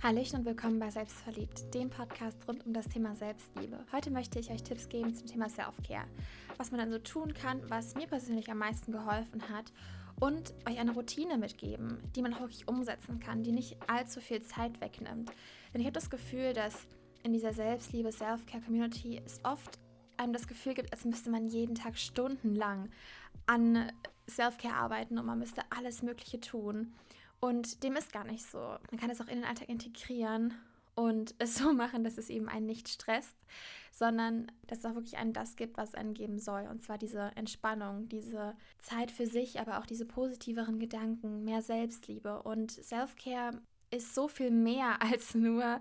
Hallöchen und willkommen bei Selbstverliebt, dem Podcast rund um das Thema Selbstliebe. Heute möchte ich euch Tipps geben zum Thema Self-Care, was man dann so tun kann, was mir persönlich am meisten geholfen hat und euch eine Routine mitgeben, die man auch wirklich umsetzen kann, die nicht allzu viel Zeit wegnimmt. Denn ich habe das Gefühl, dass in dieser Selbstliebe, Self-Care-Community es oft einem das Gefühl gibt, als müsste man jeden Tag stundenlang an Self-Care arbeiten und man müsste alles Mögliche tun. Und dem ist gar nicht so. Man kann es auch in den Alltag integrieren und es so machen, dass es eben einen nicht stresst, sondern dass es auch wirklich einen das gibt, was es einen geben soll. Und zwar diese Entspannung, diese Zeit für sich, aber auch diese positiveren Gedanken, mehr Selbstliebe. Und Self-Care ist so viel mehr als nur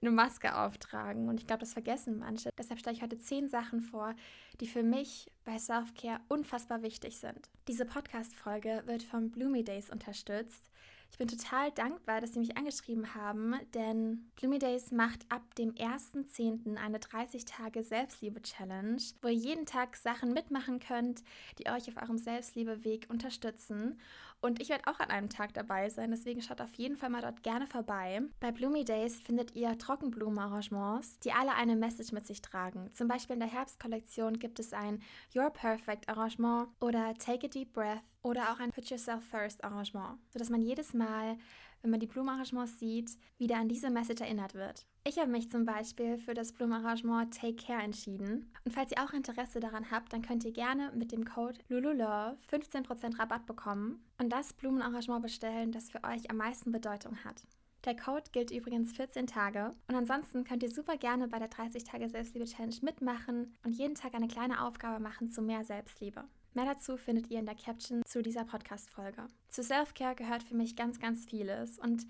eine Maske auftragen. Und ich glaube, das vergessen manche. Deshalb stelle ich heute zehn Sachen vor, die für mich bei Self-Care unfassbar wichtig sind. Diese Podcast-Folge wird vom Bloomy Days unterstützt. Ich bin total dankbar, dass Sie mich angeschrieben haben, denn Bloomy Days macht ab dem 1.10. eine 30-Tage-Selbstliebe-Challenge, wo ihr jeden Tag Sachen mitmachen könnt, die euch auf eurem Selbstliebe-Weg unterstützen. Und ich werde auch an einem Tag dabei sein, deswegen schaut auf jeden Fall mal dort gerne vorbei. Bei Bloomy Days findet ihr Trockenblumenarrangements, die alle eine Message mit sich tragen. Zum Beispiel in der Herbstkollektion gibt es ein Your Perfect Arrangement oder Take a Deep Breath oder auch ein Put Yourself First Arrangement, sodass man jedes Mal, wenn man die Blumenarrangements sieht, wieder an diese Message erinnert wird. Ich habe mich zum Beispiel für das Blumenarrangement Take Care entschieden. Und falls ihr auch Interesse daran habt, dann könnt ihr gerne mit dem Code LULULOVE 15% Rabatt bekommen und das Blumenarrangement bestellen, das für euch am meisten Bedeutung hat. Der Code gilt übrigens 14 Tage und ansonsten könnt ihr super gerne bei der 30 Tage Selbstliebe Challenge mitmachen und jeden Tag eine kleine Aufgabe machen zu mehr Selbstliebe. Mehr dazu findet ihr in der Caption zu dieser Podcast-Folge. Zu Self-Care gehört für mich ganz, ganz vieles und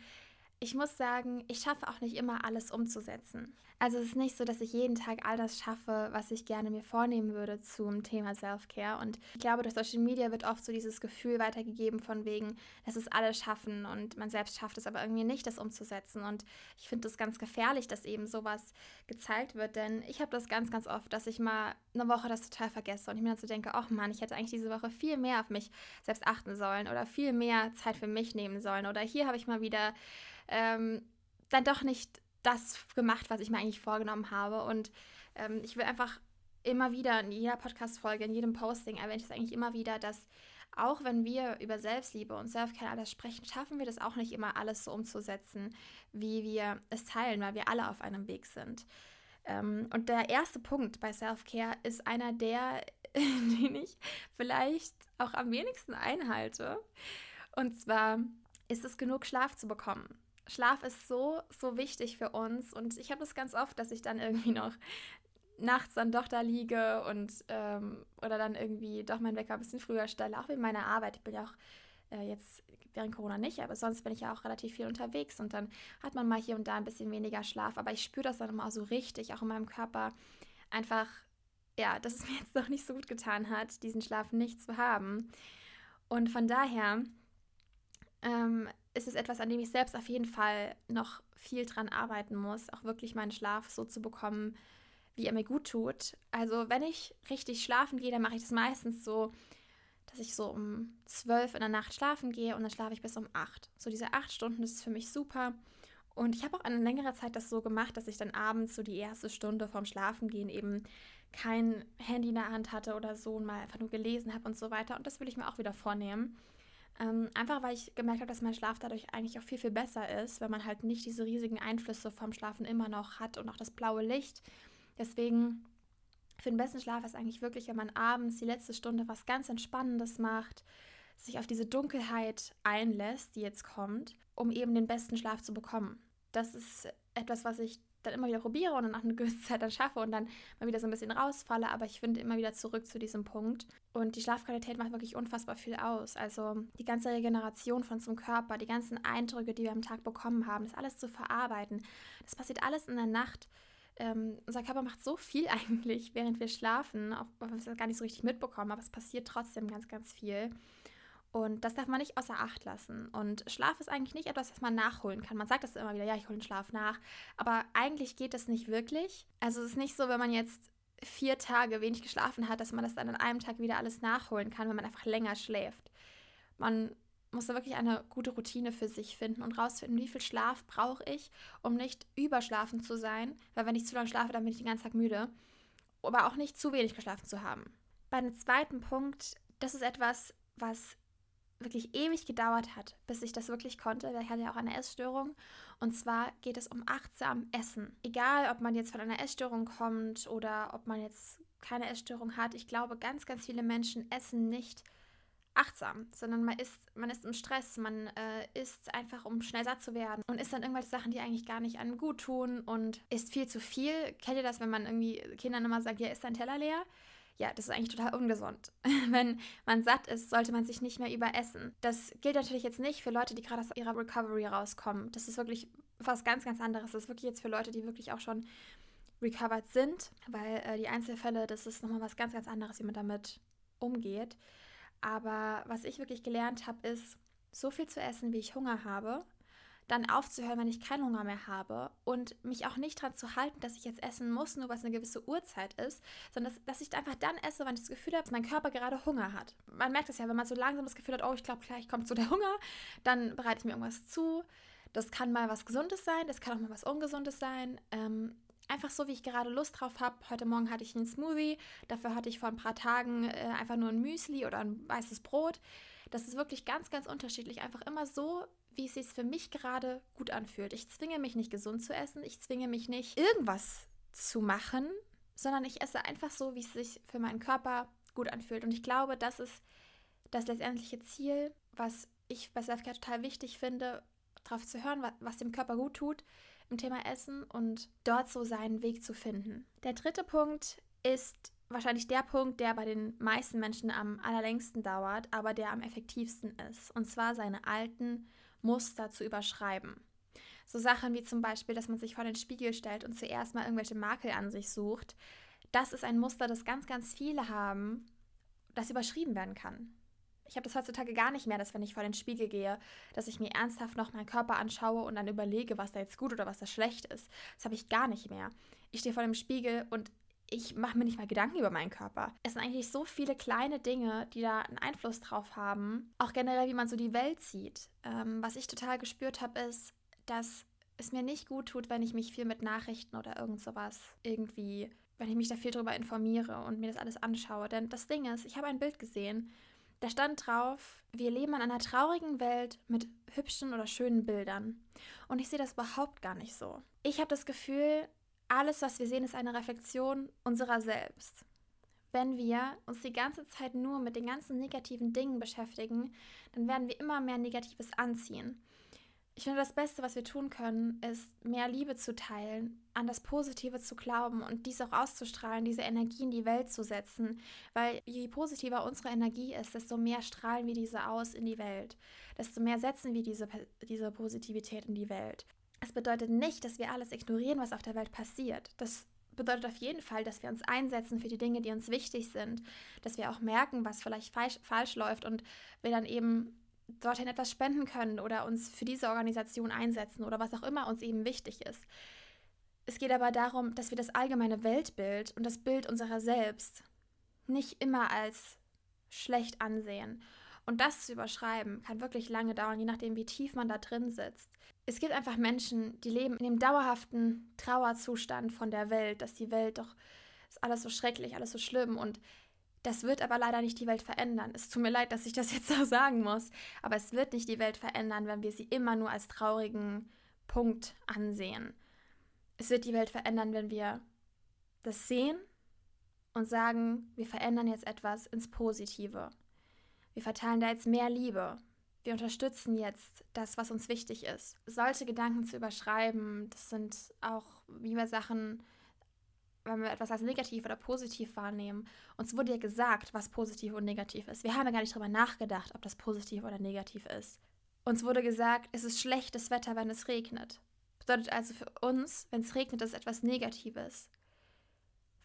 ich muss sagen, ich schaffe auch nicht immer alles umzusetzen. Also es ist nicht so, dass ich jeden Tag all das schaffe, was ich gerne mir vornehmen würde zum Thema Self-Care. Und ich glaube, durch Social Media wird oft so dieses Gefühl weitergegeben von wegen, dass es alle schaffen und man selbst schafft es aber irgendwie nicht, das umzusetzen. Und ich finde es ganz gefährlich, dass eben sowas gezeigt wird, denn ich habe das ganz, ganz oft, dass ich mal eine Woche das total vergesse und ich mir dann so denke, ach Mann, ich hätte eigentlich diese Woche viel mehr auf mich selbst achten sollen oder viel mehr Zeit für mich nehmen sollen oder hier habe ich mal wieder ähm, dann doch nicht das gemacht, was ich mir eigentlich vorgenommen habe. Und ähm, ich will einfach immer wieder in jeder Podcast-Folge, in jedem Posting erwähne ich es eigentlich immer wieder, dass auch wenn wir über Selbstliebe und Selfcare alles sprechen, schaffen wir das auch nicht immer alles so umzusetzen, wie wir es teilen, weil wir alle auf einem Weg sind. Ähm, und der erste Punkt bei Selfcare ist einer der, den ich vielleicht auch am wenigsten einhalte. Und zwar ist es genug Schlaf zu bekommen. Schlaf ist so, so wichtig für uns. Und ich habe das ganz oft, dass ich dann irgendwie noch nachts dann doch da liege und ähm, oder dann irgendwie doch meinen Wecker ein bisschen früher stelle, auch wegen meiner Arbeit. Ich bin ja auch äh, jetzt während Corona nicht, aber sonst bin ich ja auch relativ viel unterwegs und dann hat man mal hier und da ein bisschen weniger Schlaf. Aber ich spüre das dann immer so richtig, auch in meinem Körper, einfach, ja, dass es mir jetzt noch nicht so gut getan hat, diesen Schlaf nicht zu haben. Und von daher ähm, ist es etwas, an dem ich selbst auf jeden Fall noch viel dran arbeiten muss, auch wirklich meinen Schlaf so zu bekommen, wie er mir gut tut. Also wenn ich richtig schlafen gehe, dann mache ich das meistens so, dass ich so um zwölf in der Nacht schlafen gehe und dann schlafe ich bis um acht. So diese acht Stunden, das ist für mich super. Und ich habe auch eine längere Zeit das so gemacht, dass ich dann abends so die erste Stunde vorm Schlafengehen eben kein Handy in der Hand hatte oder so und mal einfach nur gelesen habe und so weiter. Und das will ich mir auch wieder vornehmen. Ähm, einfach weil ich gemerkt habe, dass mein Schlaf dadurch eigentlich auch viel, viel besser ist, wenn man halt nicht diese riesigen Einflüsse vom Schlafen immer noch hat und auch das blaue Licht. Deswegen für den besten Schlaf ist eigentlich wirklich, wenn man abends die letzte Stunde was ganz Entspannendes macht, sich auf diese Dunkelheit einlässt, die jetzt kommt, um eben den besten Schlaf zu bekommen. Das ist etwas, was ich dann immer wieder probiere und dann nach einer gewissen Zeit dann schaffe und dann mal wieder so ein bisschen rausfalle, aber ich finde immer wieder zurück zu diesem Punkt. Und die Schlafqualität macht wirklich unfassbar viel aus. Also die ganze Regeneration von unserem Körper, die ganzen Eindrücke, die wir am Tag bekommen haben, das alles zu verarbeiten, das passiert alles in der Nacht. Ähm, unser Körper macht so viel eigentlich, während wir schlafen, auch wenn wir es gar nicht so richtig mitbekommen, aber es passiert trotzdem ganz, ganz viel. Und das darf man nicht außer Acht lassen. Und Schlaf ist eigentlich nicht etwas, was man nachholen kann. Man sagt das immer wieder, ja, ich hole den Schlaf nach. Aber eigentlich geht das nicht wirklich. Also es ist nicht so, wenn man jetzt vier Tage wenig geschlafen hat, dass man das dann an einem Tag wieder alles nachholen kann, wenn man einfach länger schläft. Man muss da wirklich eine gute Routine für sich finden und rausfinden, wie viel Schlaf brauche ich, um nicht überschlafen zu sein. Weil wenn ich zu lange schlafe, dann bin ich den ganzen Tag müde. Aber auch nicht zu wenig geschlafen zu haben. Bei dem zweiten Punkt, das ist etwas, was wirklich ewig gedauert hat, bis ich das wirklich konnte. Ich hatte ja auch eine Essstörung. Und zwar geht es um achtsam Essen. Egal, ob man jetzt von einer Essstörung kommt oder ob man jetzt keine Essstörung hat. Ich glaube, ganz, ganz viele Menschen essen nicht achtsam, sondern man ist, man ist im Stress, man äh, isst einfach, um schnell satt zu werden und isst dann irgendwelche Sachen, die eigentlich gar nicht einem gut tun und isst viel zu viel. Kennt ihr das, wenn man irgendwie Kindern immer sagt, ja, ist dein Teller leer? Ja, das ist eigentlich total ungesund. wenn man satt ist, sollte man sich nicht mehr überessen. Das gilt natürlich jetzt nicht für Leute, die gerade aus ihrer Recovery rauskommen. Das ist wirklich was ganz, ganz anderes. Das ist wirklich jetzt für Leute, die wirklich auch schon recovered sind, weil äh, die Einzelfälle, das ist nochmal was ganz, ganz anderes, wie man damit umgeht. Aber was ich wirklich gelernt habe, ist, so viel zu essen, wie ich Hunger habe, dann aufzuhören, wenn ich keinen Hunger mehr habe und mich auch nicht daran zu halten, dass ich jetzt essen muss, nur was eine gewisse Uhrzeit ist, sondern dass, dass ich einfach dann esse, wenn ich das Gefühl habe, dass mein Körper gerade Hunger hat. Man merkt es ja, wenn man so langsam das Gefühl hat, oh, ich glaube, gleich kommt so der Hunger, dann bereite ich mir irgendwas zu. Das kann mal was Gesundes sein, das kann auch mal was Ungesundes sein. Ähm, einfach so, wie ich gerade Lust drauf habe. Heute Morgen hatte ich einen Smoothie, dafür hatte ich vor ein paar Tagen äh, einfach nur ein Müsli oder ein weißes Brot. Das ist wirklich ganz, ganz unterschiedlich. Einfach immer so, wie es sich für mich gerade gut anfühlt. Ich zwinge mich nicht gesund zu essen, ich zwinge mich nicht irgendwas zu machen, sondern ich esse einfach so, wie es sich für meinen Körper gut anfühlt. Und ich glaube, das ist das letztendliche Ziel, was ich bei Selfcare total wichtig finde, darauf zu hören, was dem Körper gut tut im Thema Essen und dort so seinen Weg zu finden. Der dritte Punkt ist wahrscheinlich der Punkt, der bei den meisten Menschen am allerlängsten dauert, aber der am effektivsten ist. Und zwar seine alten Muster zu überschreiben. So Sachen wie zum Beispiel, dass man sich vor den Spiegel stellt und zuerst mal irgendwelche Makel an sich sucht. Das ist ein Muster, das ganz, ganz viele haben, das überschrieben werden kann. Ich habe das heutzutage gar nicht mehr, dass wenn ich vor den Spiegel gehe, dass ich mir ernsthaft noch meinen Körper anschaue und dann überlege, was da jetzt gut oder was da schlecht ist. Das habe ich gar nicht mehr. Ich stehe vor dem Spiegel und ich mache mir nicht mal Gedanken über meinen Körper. Es sind eigentlich so viele kleine Dinge, die da einen Einfluss drauf haben. Auch generell, wie man so die Welt sieht. Ähm, was ich total gespürt habe, ist, dass es mir nicht gut tut, wenn ich mich viel mit Nachrichten oder irgend sowas irgendwie, wenn ich mich da viel drüber informiere und mir das alles anschaue. Denn das Ding ist, ich habe ein Bild gesehen da stand drauf, wir leben in einer traurigen Welt mit hübschen oder schönen Bildern. Und ich sehe das überhaupt gar nicht so. Ich habe das Gefühl, alles, was wir sehen, ist eine Reflexion unserer selbst. Wenn wir uns die ganze Zeit nur mit den ganzen negativen Dingen beschäftigen, dann werden wir immer mehr Negatives anziehen. Ich finde, das Beste, was wir tun können, ist mehr Liebe zu teilen, an das Positive zu glauben und dies auch auszustrahlen, diese Energie in die Welt zu setzen. Weil je positiver unsere Energie ist, desto mehr strahlen wir diese aus in die Welt. Desto mehr setzen wir diese, diese Positivität in die Welt. Es bedeutet nicht, dass wir alles ignorieren, was auf der Welt passiert. Das bedeutet auf jeden Fall, dass wir uns einsetzen für die Dinge, die uns wichtig sind, dass wir auch merken, was vielleicht falsch, falsch läuft und wir dann eben dorthin etwas spenden können oder uns für diese Organisation einsetzen oder was auch immer uns eben wichtig ist. Es geht aber darum, dass wir das allgemeine Weltbild und das Bild unserer selbst nicht immer als schlecht ansehen. Und das zu überschreiben, kann wirklich lange dauern, je nachdem, wie tief man da drin sitzt. Es gibt einfach Menschen, die leben in dem dauerhaften Trauerzustand von der Welt, dass die Welt doch ist alles so schrecklich, alles so schlimm und das wird aber leider nicht die Welt verändern. Es tut mir leid, dass ich das jetzt so sagen muss, aber es wird nicht die Welt verändern, wenn wir sie immer nur als traurigen Punkt ansehen. Es wird die Welt verändern, wenn wir das sehen und sagen, wir verändern jetzt etwas ins Positive. Wir verteilen da jetzt mehr Liebe. Wir unterstützen jetzt das, was uns wichtig ist. Solche Gedanken zu überschreiben, das sind auch, wie wir Sachen wenn wir etwas als negativ oder positiv wahrnehmen. Uns wurde ja gesagt, was positiv und negativ ist. Wir haben ja gar nicht darüber nachgedacht, ob das positiv oder negativ ist. Uns wurde gesagt, es ist schlechtes Wetter, wenn es regnet. Bedeutet also für uns, wenn es regnet, ist etwas Negatives.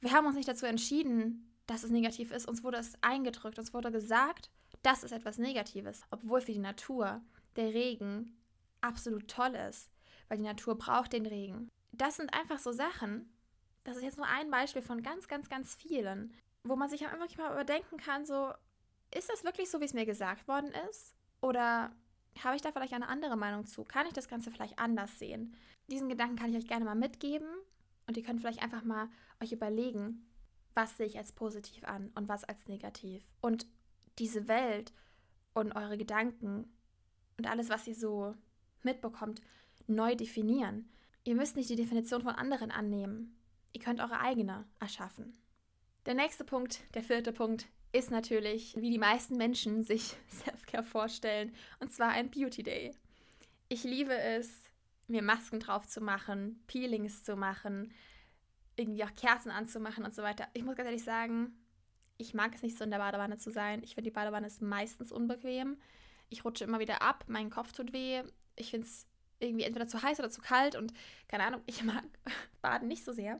Wir haben uns nicht dazu entschieden, dass es negativ ist. Uns wurde es eingedrückt. Uns wurde gesagt, das ist etwas Negatives. Obwohl für die Natur der Regen absolut toll ist. Weil die Natur braucht den Regen. Das sind einfach so Sachen, das ist jetzt nur ein Beispiel von ganz, ganz, ganz vielen, wo man sich einfach mal überdenken kann, so, ist das wirklich so, wie es mir gesagt worden ist? Oder habe ich da vielleicht eine andere Meinung zu? Kann ich das Ganze vielleicht anders sehen? Diesen Gedanken kann ich euch gerne mal mitgeben und ihr könnt vielleicht einfach mal euch überlegen, was sehe ich als positiv an und was als negativ. Und diese Welt und eure Gedanken und alles, was ihr so mitbekommt, neu definieren. Ihr müsst nicht die Definition von anderen annehmen. Ihr könnt eure eigene erschaffen. Der nächste Punkt, der vierte Punkt, ist natürlich, wie die meisten Menschen sich Selfcare vorstellen, und zwar ein Beauty Day. Ich liebe es, mir Masken drauf zu machen, Peelings zu machen, irgendwie auch Kerzen anzumachen und so weiter. Ich muss ganz ehrlich sagen, ich mag es nicht so in der Badewanne zu sein. Ich finde, die Badewanne ist meistens unbequem. Ich rutsche immer wieder ab, mein Kopf tut weh. Ich finde es irgendwie entweder zu heiß oder zu kalt und keine Ahnung, ich mag Baden nicht so sehr.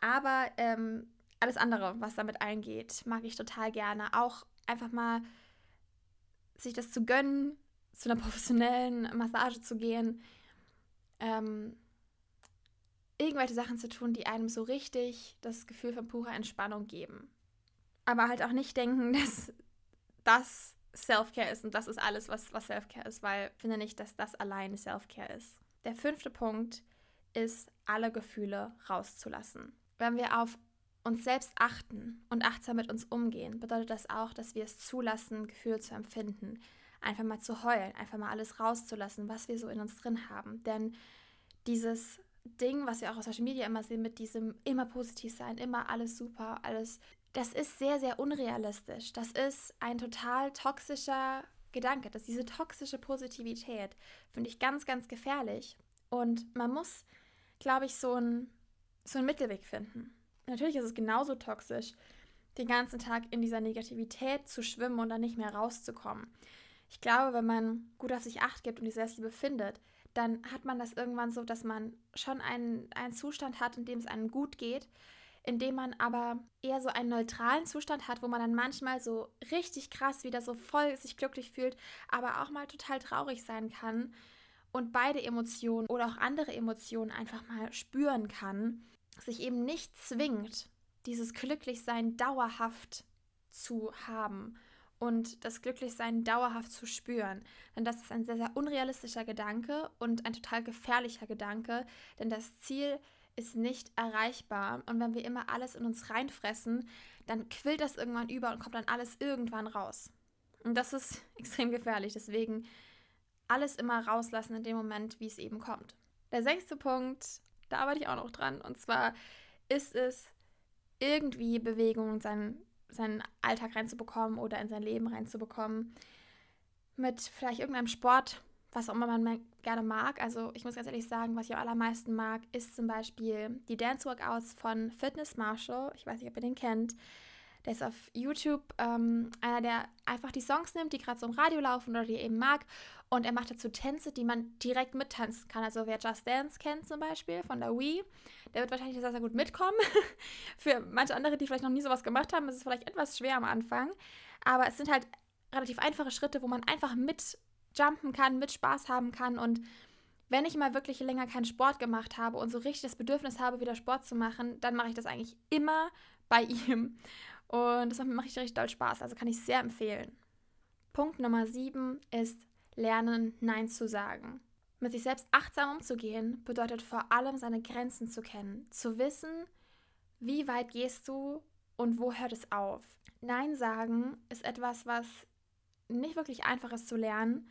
Aber ähm, alles andere, was damit eingeht, mag ich total gerne. Auch einfach mal sich das zu gönnen, zu einer professionellen Massage zu gehen. Ähm, irgendwelche Sachen zu tun, die einem so richtig das Gefühl von purer Entspannung geben. Aber halt auch nicht denken, dass das Self-Care ist und das ist alles, was, was Self-Care ist, weil ich finde nicht, dass das alleine Self-Care ist. Der fünfte Punkt ist, alle Gefühle rauszulassen. Wenn wir auf uns selbst achten und achtsam mit uns umgehen, bedeutet das auch, dass wir es zulassen, Gefühle zu empfinden. Einfach mal zu heulen, einfach mal alles rauszulassen, was wir so in uns drin haben. Denn dieses Ding, was wir auch auf Social Media immer sehen, mit diesem immer positiv sein, immer alles super, alles das ist sehr, sehr unrealistisch. Das ist ein total toxischer Gedanke. Das ist diese toxische Positivität, finde ich ganz, ganz gefährlich. Und man muss, glaube ich, so, ein, so einen Mittelweg finden. Natürlich ist es genauso toxisch, den ganzen Tag in dieser Negativität zu schwimmen und dann nicht mehr rauszukommen. Ich glaube, wenn man gut auf sich acht gibt und die Selbstliebe findet, dann hat man das irgendwann so, dass man schon einen, einen Zustand hat, in dem es einem gut geht, indem man aber eher so einen neutralen Zustand hat, wo man dann manchmal so richtig krass wieder so voll sich glücklich fühlt, aber auch mal total traurig sein kann und beide Emotionen oder auch andere Emotionen einfach mal spüren kann, sich eben nicht zwingt, dieses Glücklichsein dauerhaft zu haben und das Glücklichsein dauerhaft zu spüren. Denn das ist ein sehr, sehr unrealistischer Gedanke und ein total gefährlicher Gedanke, denn das Ziel ist, ist nicht erreichbar. Und wenn wir immer alles in uns reinfressen, dann quillt das irgendwann über und kommt dann alles irgendwann raus. Und das ist extrem gefährlich. Deswegen alles immer rauslassen in dem Moment, wie es eben kommt. Der sechste Punkt, da arbeite ich auch noch dran. Und zwar ist es, irgendwie Bewegung in seinen, seinen Alltag reinzubekommen oder in sein Leben reinzubekommen. Mit vielleicht irgendeinem Sport, was auch immer man gerne mag. Also ich muss ganz ehrlich sagen, was ich am allermeisten mag, ist zum Beispiel die Dance Workouts von Fitness Marshall. Ich weiß nicht, ob ihr den kennt. Der ist auf YouTube ähm, einer, der einfach die Songs nimmt, die gerade so im Radio laufen oder die er eben mag. Und er macht dazu Tänze, die man direkt mittanzen kann. Also wer Just Dance kennt zum Beispiel von der Wii, der wird wahrscheinlich sehr, sehr gut mitkommen. Für manche andere, die vielleicht noch nie sowas gemacht haben, ist es vielleicht etwas schwer am Anfang. Aber es sind halt relativ einfache Schritte, wo man einfach mit jumpen kann, mit Spaß haben kann. Und wenn ich mal wirklich länger keinen Sport gemacht habe und so richtig das Bedürfnis habe, wieder Sport zu machen, dann mache ich das eigentlich immer bei ihm. Und das macht mir richtig, doll Spaß. Also kann ich sehr empfehlen. Punkt Nummer sieben ist lernen, Nein zu sagen. Mit sich selbst achtsam umzugehen bedeutet vor allem seine Grenzen zu kennen, zu wissen, wie weit gehst du und wo hört es auf. Nein sagen ist etwas, was nicht wirklich einfach ist zu lernen,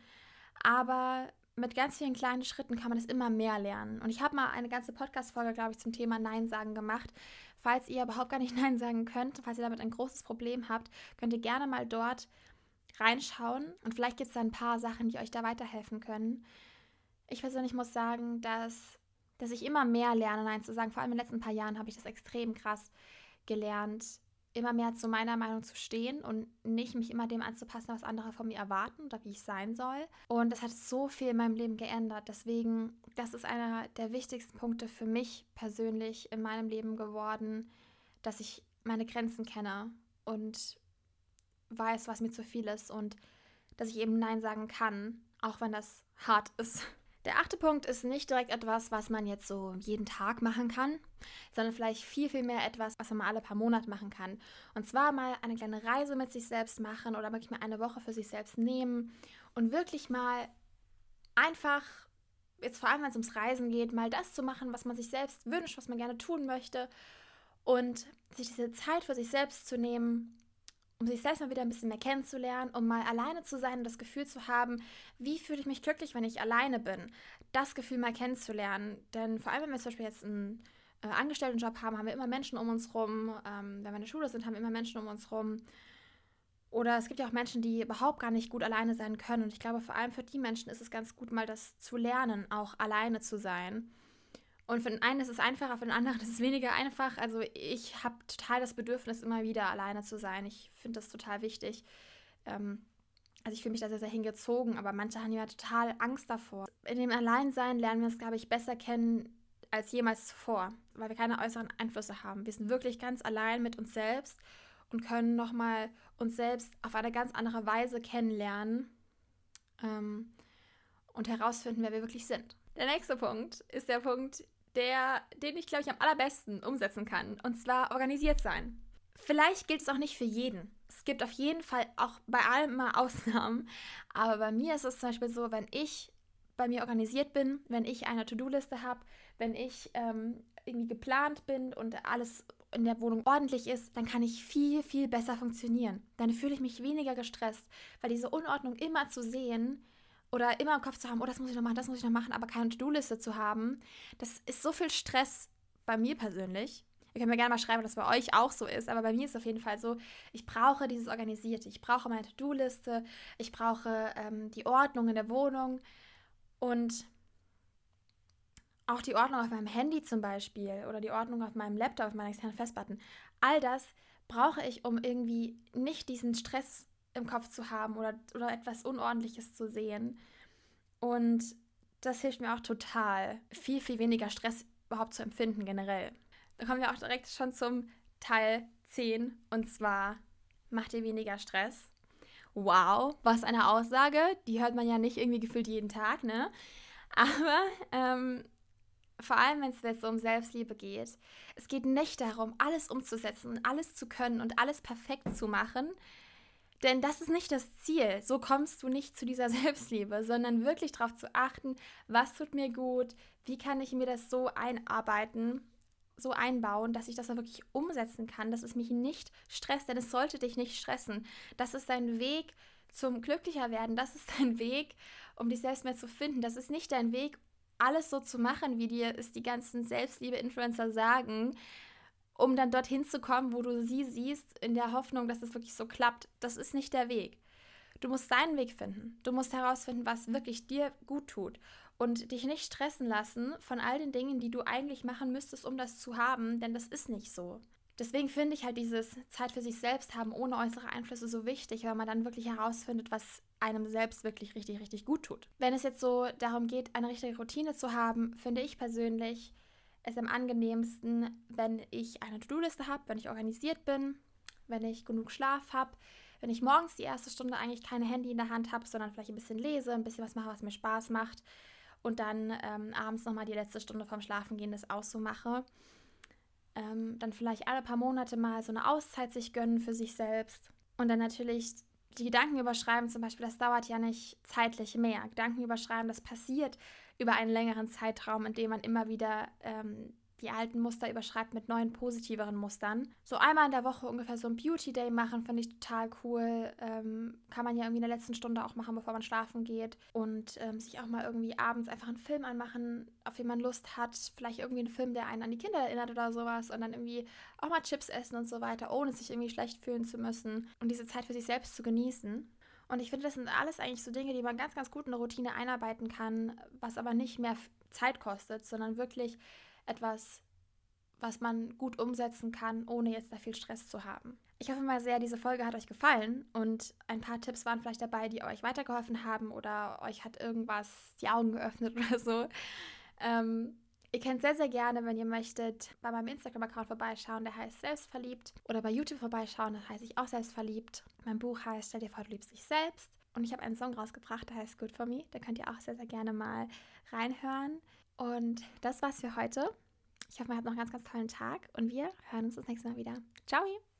aber mit ganz vielen kleinen Schritten kann man es immer mehr lernen. Und ich habe mal eine ganze Podcast-Folge, glaube ich, zum Thema Nein sagen gemacht. Falls ihr überhaupt gar nicht Nein sagen könnt, falls ihr damit ein großes Problem habt, könnt ihr gerne mal dort reinschauen und vielleicht gibt es da ein paar Sachen, die euch da weiterhelfen können. Ich persönlich muss sagen, dass, dass ich immer mehr lerne, Nein zu sagen. Vor allem in den letzten paar Jahren habe ich das extrem krass gelernt, immer mehr zu meiner Meinung zu stehen und nicht mich immer dem anzupassen, was andere von mir erwarten oder wie ich sein soll. Und das hat so viel in meinem Leben geändert. Deswegen, das ist einer der wichtigsten Punkte für mich persönlich in meinem Leben geworden, dass ich meine Grenzen kenne und weiß, was mir zu viel ist und dass ich eben Nein sagen kann, auch wenn das hart ist. Der achte Punkt ist nicht direkt etwas, was man jetzt so jeden Tag machen kann, sondern vielleicht viel, viel mehr etwas, was man mal alle paar Monate machen kann. Und zwar mal eine kleine Reise mit sich selbst machen oder wirklich mal eine Woche für sich selbst nehmen und wirklich mal einfach, jetzt vor allem wenn es ums Reisen geht, mal das zu machen, was man sich selbst wünscht, was man gerne tun möchte und sich diese Zeit für sich selbst zu nehmen, um sich selbst mal wieder ein bisschen mehr kennenzulernen, um mal alleine zu sein und das Gefühl zu haben, wie fühle ich mich glücklich, wenn ich alleine bin. Das Gefühl mal kennenzulernen. Denn vor allem, wenn wir zum Beispiel jetzt einen äh, Angestelltenjob haben, haben wir immer Menschen um uns rum. Ähm, wenn wir in der Schule sind, haben wir immer Menschen um uns rum. Oder es gibt ja auch Menschen, die überhaupt gar nicht gut alleine sein können. Und ich glaube, vor allem für die Menschen ist es ganz gut, mal das zu lernen, auch alleine zu sein. Und für den einen ist es einfacher, für den anderen ist es weniger einfach. Also ich habe total das Bedürfnis, immer wieder alleine zu sein. Ich finde das total wichtig. Ähm, also ich fühle mich da sehr, sehr hingezogen, aber manche haben ja total Angst davor. In dem Alleinsein lernen wir es, glaube ich, besser kennen als jemals zuvor, weil wir keine äußeren Einflüsse haben. Wir sind wirklich ganz allein mit uns selbst und können nochmal uns selbst auf eine ganz andere Weise kennenlernen ähm, und herausfinden, wer wir wirklich sind. Der nächste Punkt ist der Punkt, der, den ich, glaube ich, am allerbesten umsetzen kann. Und zwar organisiert sein. Vielleicht gilt es auch nicht für jeden. Es gibt auf jeden Fall auch bei allem immer Ausnahmen. Aber bei mir ist es zum Beispiel so, wenn ich bei mir organisiert bin, wenn ich eine To-Do-Liste habe, wenn ich ähm, irgendwie geplant bin und alles in der Wohnung ordentlich ist, dann kann ich viel, viel besser funktionieren. Dann fühle ich mich weniger gestresst, weil diese Unordnung immer zu sehen, oder immer im Kopf zu haben, oh, das muss ich noch machen, das muss ich noch machen, aber keine To-Do-Liste zu haben, das ist so viel Stress bei mir persönlich. Ihr könnt mir gerne mal schreiben, dass bei euch auch so ist, aber bei mir ist es auf jeden Fall so, ich brauche dieses Organisierte. Ich brauche meine To-Do-Liste, ich brauche ähm, die Ordnung in der Wohnung und auch die Ordnung auf meinem Handy zum Beispiel oder die Ordnung auf meinem Laptop, auf meinen externen Festplatten. All das brauche ich, um irgendwie nicht diesen Stress im Kopf zu haben oder, oder etwas Unordentliches zu sehen. Und das hilft mir auch total, viel, viel weniger Stress überhaupt zu empfinden generell. Dann kommen wir auch direkt schon zum Teil 10 und zwar macht ihr weniger Stress. Wow, was eine Aussage. Die hört man ja nicht irgendwie gefühlt jeden Tag, ne? Aber ähm, vor allem, wenn es jetzt um Selbstliebe geht, es geht nicht darum, alles umzusetzen, alles zu können und alles perfekt zu machen, denn das ist nicht das Ziel. So kommst du nicht zu dieser Selbstliebe, sondern wirklich darauf zu achten, was tut mir gut, wie kann ich mir das so einarbeiten, so einbauen, dass ich das dann wirklich umsetzen kann, dass es mich nicht stresst, denn es sollte dich nicht stressen. Das ist dein Weg zum glücklicher werden, das ist dein Weg, um dich selbst mehr zu finden. Das ist nicht dein Weg, alles so zu machen, wie dir es die ganzen Selbstliebe-Influencer sagen, um dann dorthin zu kommen, wo du sie siehst, in der Hoffnung, dass es wirklich so klappt. Das ist nicht der Weg. Du musst deinen Weg finden. Du musst herausfinden, was wirklich dir gut tut. Und dich nicht stressen lassen von all den Dingen, die du eigentlich machen müsstest, um das zu haben, denn das ist nicht so. Deswegen finde ich halt dieses Zeit für sich selbst haben ohne äußere Einflüsse so wichtig, weil man dann wirklich herausfindet, was einem selbst wirklich richtig, richtig gut tut. Wenn es jetzt so darum geht, eine richtige Routine zu haben, finde ich persönlich, es am angenehmsten, wenn ich eine To-Do-Liste habe, wenn ich organisiert bin, wenn ich genug Schlaf habe, wenn ich morgens die erste Stunde eigentlich kein Handy in der Hand habe, sondern vielleicht ein bisschen lese, ein bisschen was mache, was mir Spaß macht und dann ähm, abends nochmal die letzte Stunde vorm Schlafengehen das auch so mache. Ähm, dann vielleicht alle paar Monate mal so eine Auszeit sich gönnen für sich selbst und dann natürlich die Gedanken überschreiben zum Beispiel, das dauert ja nicht zeitlich mehr. Gedanken überschreiben, das passiert über einen längeren Zeitraum, in dem man immer wieder ähm, die alten Muster überschreibt mit neuen, positiveren Mustern. So einmal in der Woche ungefähr so ein Beauty Day machen, finde ich total cool. Ähm, kann man ja irgendwie in der letzten Stunde auch machen, bevor man schlafen geht. Und ähm, sich auch mal irgendwie abends einfach einen Film anmachen, auf den man Lust hat. Vielleicht irgendwie einen Film, der einen an die Kinder erinnert oder sowas. Und dann irgendwie auch mal Chips essen und so weiter, ohne sich irgendwie schlecht fühlen zu müssen. Und diese Zeit für sich selbst zu genießen. Und ich finde, das sind alles eigentlich so Dinge, die man ganz, ganz gut in eine Routine einarbeiten kann, was aber nicht mehr Zeit kostet, sondern wirklich etwas, was man gut umsetzen kann, ohne jetzt da viel Stress zu haben. Ich hoffe mal sehr, diese Folge hat euch gefallen und ein paar Tipps waren vielleicht dabei, die euch weitergeholfen haben oder euch hat irgendwas die Augen geöffnet oder so. Ähm, Ihr könnt sehr, sehr gerne, wenn ihr möchtet, bei meinem Instagram-Account vorbeischauen, der heißt Selbstverliebt. Oder bei YouTube vorbeischauen, das heißt ich auch Selbstverliebt. Mein Buch heißt Stell dir vor, du liebst dich selbst. Und ich habe einen Song rausgebracht, der heißt Good for Me. Da könnt ihr auch sehr, sehr gerne mal reinhören. Und das war's für heute. Ich hoffe, ihr habt noch einen ganz, ganz tollen Tag und wir hören uns das nächste Mal wieder. Ciao!